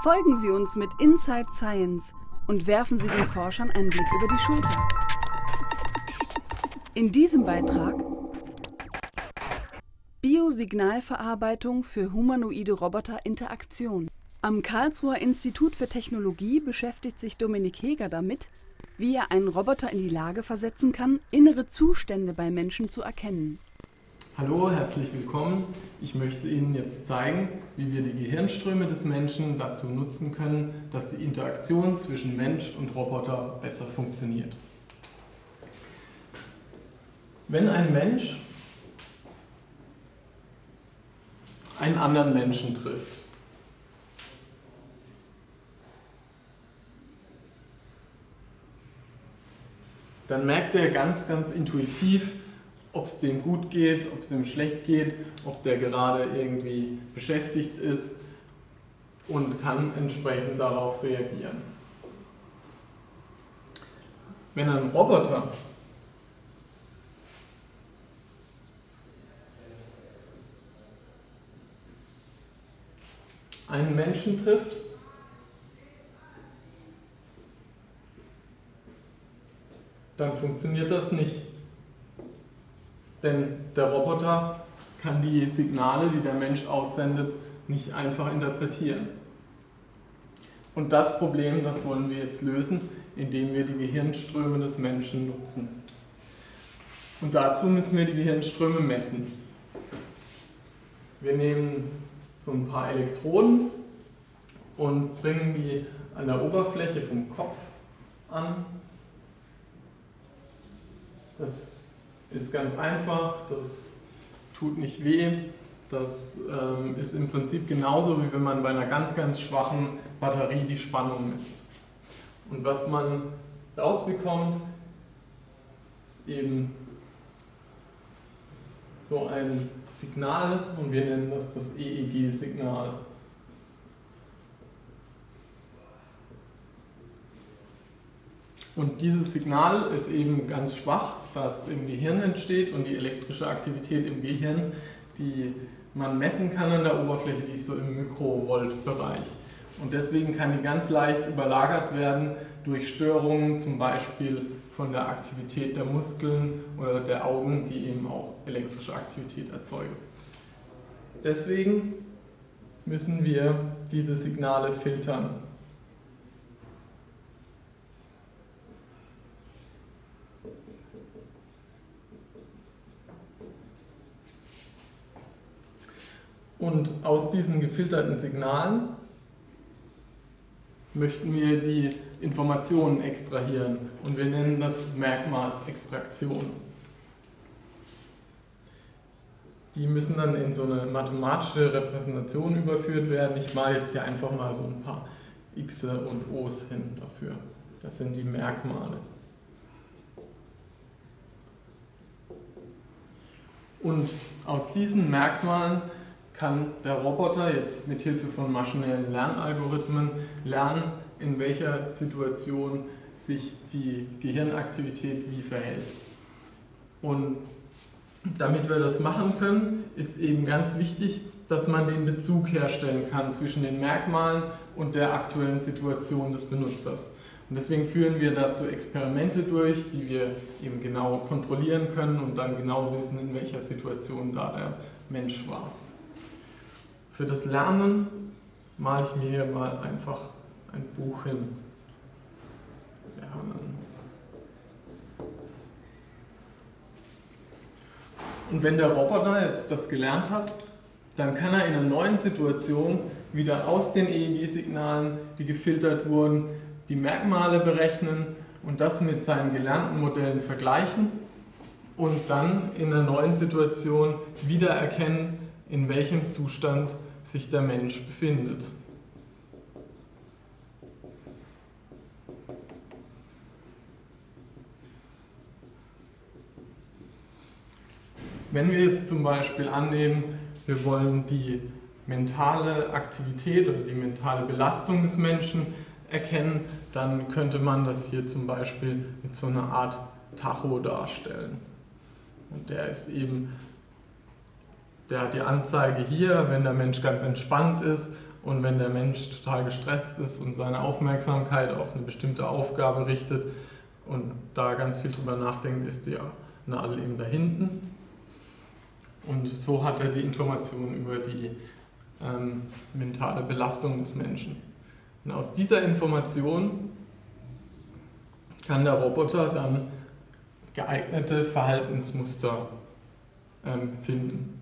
Folgen Sie uns mit Inside Science und werfen Sie den Forschern einen Blick über die Schulter. In diesem Beitrag Biosignalverarbeitung für humanoide Roboter Interaktion. Am Karlsruher Institut für Technologie beschäftigt sich Dominik Heger damit, wie er einen Roboter in die Lage versetzen kann, innere Zustände bei Menschen zu erkennen. Hallo, herzlich willkommen. Ich möchte Ihnen jetzt zeigen, wie wir die Gehirnströme des Menschen dazu nutzen können, dass die Interaktion zwischen Mensch und Roboter besser funktioniert. Wenn ein Mensch einen anderen Menschen trifft, dann merkt er ganz, ganz intuitiv, ob es dem gut geht, ob es dem schlecht geht, ob der gerade irgendwie beschäftigt ist und kann entsprechend darauf reagieren. Wenn ein Roboter einen Menschen trifft, dann funktioniert das nicht. Denn der Roboter kann die Signale, die der Mensch aussendet, nicht einfach interpretieren. Und das Problem, das wollen wir jetzt lösen, indem wir die Gehirnströme des Menschen nutzen. Und dazu müssen wir die Gehirnströme messen. Wir nehmen so ein paar Elektroden und bringen die an der Oberfläche vom Kopf an. Das ist ganz einfach, das tut nicht weh. Das ähm, ist im Prinzip genauso, wie wenn man bei einer ganz, ganz schwachen Batterie die Spannung misst. Und was man rausbekommt, ist eben so ein Signal und wir nennen das das EEG-Signal. Und dieses Signal ist eben ganz schwach, das im Gehirn entsteht und die elektrische Aktivität im Gehirn, die man messen kann an der Oberfläche, die ist so im Mikrovolt-Bereich. Und deswegen kann die ganz leicht überlagert werden durch Störungen, zum Beispiel von der Aktivität der Muskeln oder der Augen, die eben auch elektrische Aktivität erzeugen. Deswegen müssen wir diese Signale filtern. Und aus diesen gefilterten Signalen möchten wir die Informationen extrahieren und wir nennen das Merkmalsextraktion. Die müssen dann in so eine mathematische Repräsentation überführt werden. Ich male jetzt hier einfach mal so ein paar X und O's hin dafür. Das sind die Merkmale. Und aus diesen Merkmalen kann der Roboter jetzt mit Hilfe von maschinellen Lernalgorithmen lernen, in welcher Situation sich die Gehirnaktivität wie verhält. Und damit wir das machen können, ist eben ganz wichtig, dass man den Bezug herstellen kann zwischen den Merkmalen und der aktuellen Situation des Benutzers. Und deswegen führen wir dazu Experimente durch, die wir eben genau kontrollieren können und dann genau wissen, in welcher Situation da der Mensch war. Für das Lernen male ich mir hier mal einfach ein Buch hin. Lernen. Und wenn der Roboter jetzt das gelernt hat, dann kann er in einer neuen Situation wieder aus den EEG-Signalen, die gefiltert wurden, die Merkmale berechnen und das mit seinen gelernten Modellen vergleichen und dann in einer neuen Situation wieder erkennen, in welchem Zustand sich der Mensch befindet. Wenn wir jetzt zum Beispiel annehmen, wir wollen die mentale Aktivität oder die mentale Belastung des Menschen erkennen, dann könnte man das hier zum Beispiel mit so einer Art Tacho darstellen. Und der ist eben der hat die Anzeige hier, wenn der Mensch ganz entspannt ist und wenn der Mensch total gestresst ist und seine Aufmerksamkeit auf eine bestimmte Aufgabe richtet und da ganz viel drüber nachdenkt, ist die Nadel eben da hinten. Und so hat er die Information über die ähm, mentale Belastung des Menschen. Und aus dieser Information kann der Roboter dann geeignete Verhaltensmuster ähm, finden.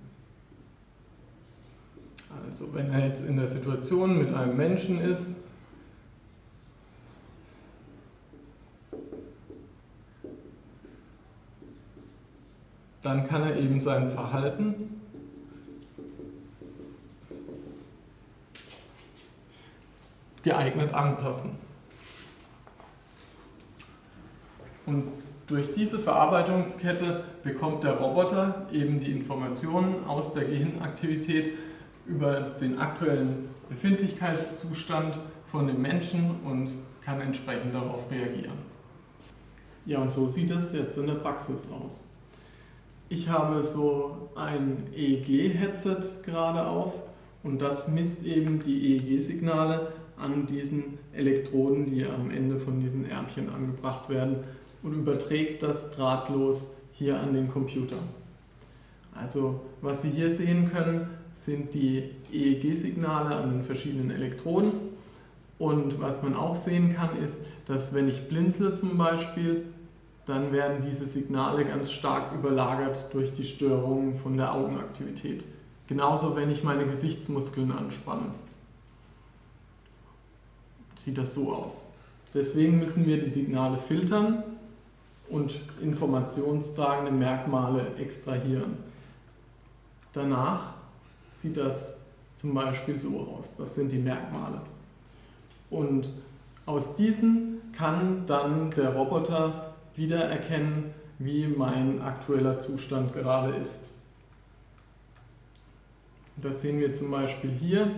Also wenn er jetzt in der Situation mit einem Menschen ist, dann kann er eben sein Verhalten geeignet anpassen. Und durch diese Verarbeitungskette bekommt der Roboter eben die Informationen aus der Gehirnaktivität über den aktuellen Befindlichkeitszustand von dem Menschen und kann entsprechend darauf reagieren. Ja, und so sieht es jetzt in der Praxis aus. Ich habe so ein EEG-Headset gerade auf und das misst eben die EEG-Signale an diesen Elektroden, die am Ende von diesen Ärmchen angebracht werden und überträgt das drahtlos hier an den Computer. Also was Sie hier sehen können, sind die EEG-Signale an den verschiedenen Elektroden. Und was man auch sehen kann, ist, dass wenn ich blinzle zum Beispiel, dann werden diese Signale ganz stark überlagert durch die Störungen von der Augenaktivität. Genauso, wenn ich meine Gesichtsmuskeln anspanne. Sieht das so aus. Deswegen müssen wir die Signale filtern und informationstragende Merkmale extrahieren. Danach sieht das zum Beispiel so aus. Das sind die Merkmale. Und aus diesen kann dann der Roboter wiedererkennen, wie mein aktueller Zustand gerade ist. Das sehen wir zum Beispiel hier.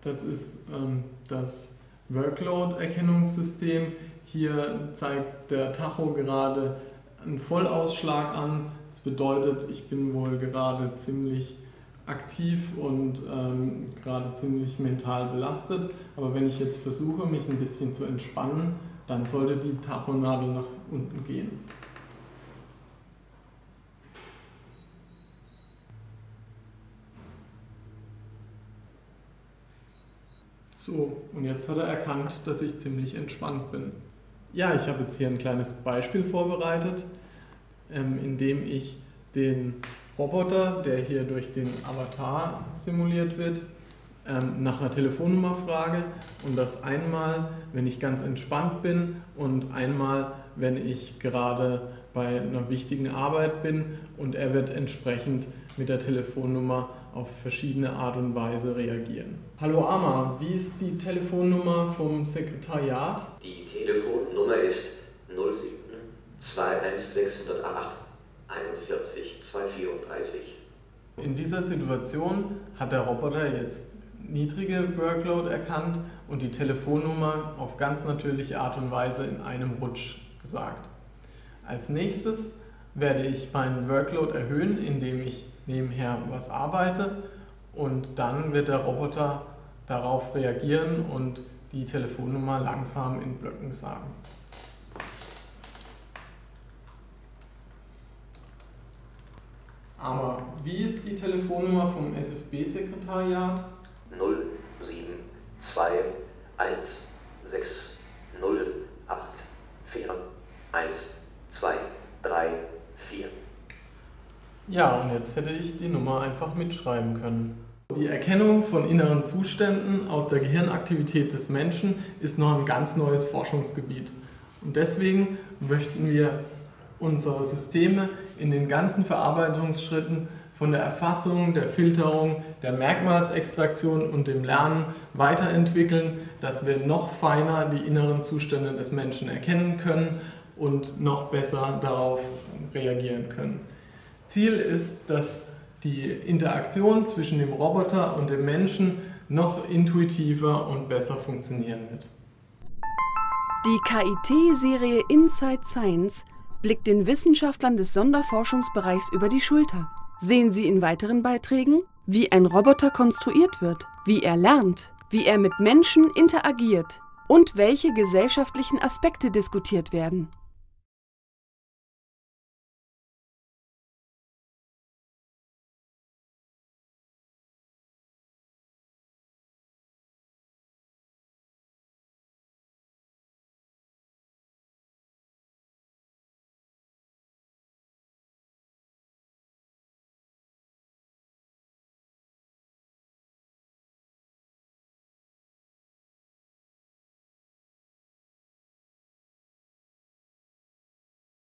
Das ist ähm, das Workload-Erkennungssystem. Hier zeigt der Tacho gerade einen Vollausschlag an. Das bedeutet, ich bin wohl gerade ziemlich aktiv und ähm, gerade ziemlich mental belastet. Aber wenn ich jetzt versuche, mich ein bisschen zu entspannen, dann sollte die Tachonadel nach unten gehen. So, und jetzt hat er erkannt, dass ich ziemlich entspannt bin. Ja, ich habe jetzt hier ein kleines Beispiel vorbereitet, ähm, in dem ich den Roboter, der hier durch den Avatar simuliert wird, ähm, nach einer Telefonnummer frage und das einmal, wenn ich ganz entspannt bin und einmal, wenn ich gerade bei einer wichtigen Arbeit bin und er wird entsprechend mit der Telefonnummer auf verschiedene Art und Weise reagieren. Hallo Ama, wie ist die Telefonnummer vom Sekretariat? Die Telefonnummer ist 07 21608 41 234. In dieser Situation hat der Roboter jetzt niedrige Workload erkannt und die Telefonnummer auf ganz natürliche Art und Weise in einem Rutsch gesagt. Als nächstes werde ich meinen Workload erhöhen, indem ich nebenher was arbeite und dann wird der Roboter darauf reagieren und die Telefonnummer langsam in Blöcken sagen. Aber wie ist die Telefonnummer vom SFB-Sekretariat? 0, 7, 2, 1, 6, 0, 8, 4, 1, 2, 3, 4. Ja, und jetzt hätte ich die Nummer einfach mitschreiben können. Die Erkennung von inneren Zuständen aus der Gehirnaktivität des Menschen ist noch ein ganz neues Forschungsgebiet. Und deswegen möchten wir unsere Systeme in den ganzen Verarbeitungsschritten von der Erfassung, der Filterung, der Merkmalsextraktion und dem Lernen weiterentwickeln, dass wir noch feiner die inneren Zustände des Menschen erkennen können und noch besser darauf reagieren können. Ziel ist, dass die Interaktion zwischen dem Roboter und dem Menschen noch intuitiver und besser funktionieren wird. Die KIT-Serie Inside Science blickt den Wissenschaftlern des Sonderforschungsbereichs über die Schulter. Sehen Sie in weiteren Beiträgen, wie ein Roboter konstruiert wird, wie er lernt, wie er mit Menschen interagiert und welche gesellschaftlichen Aspekte diskutiert werden.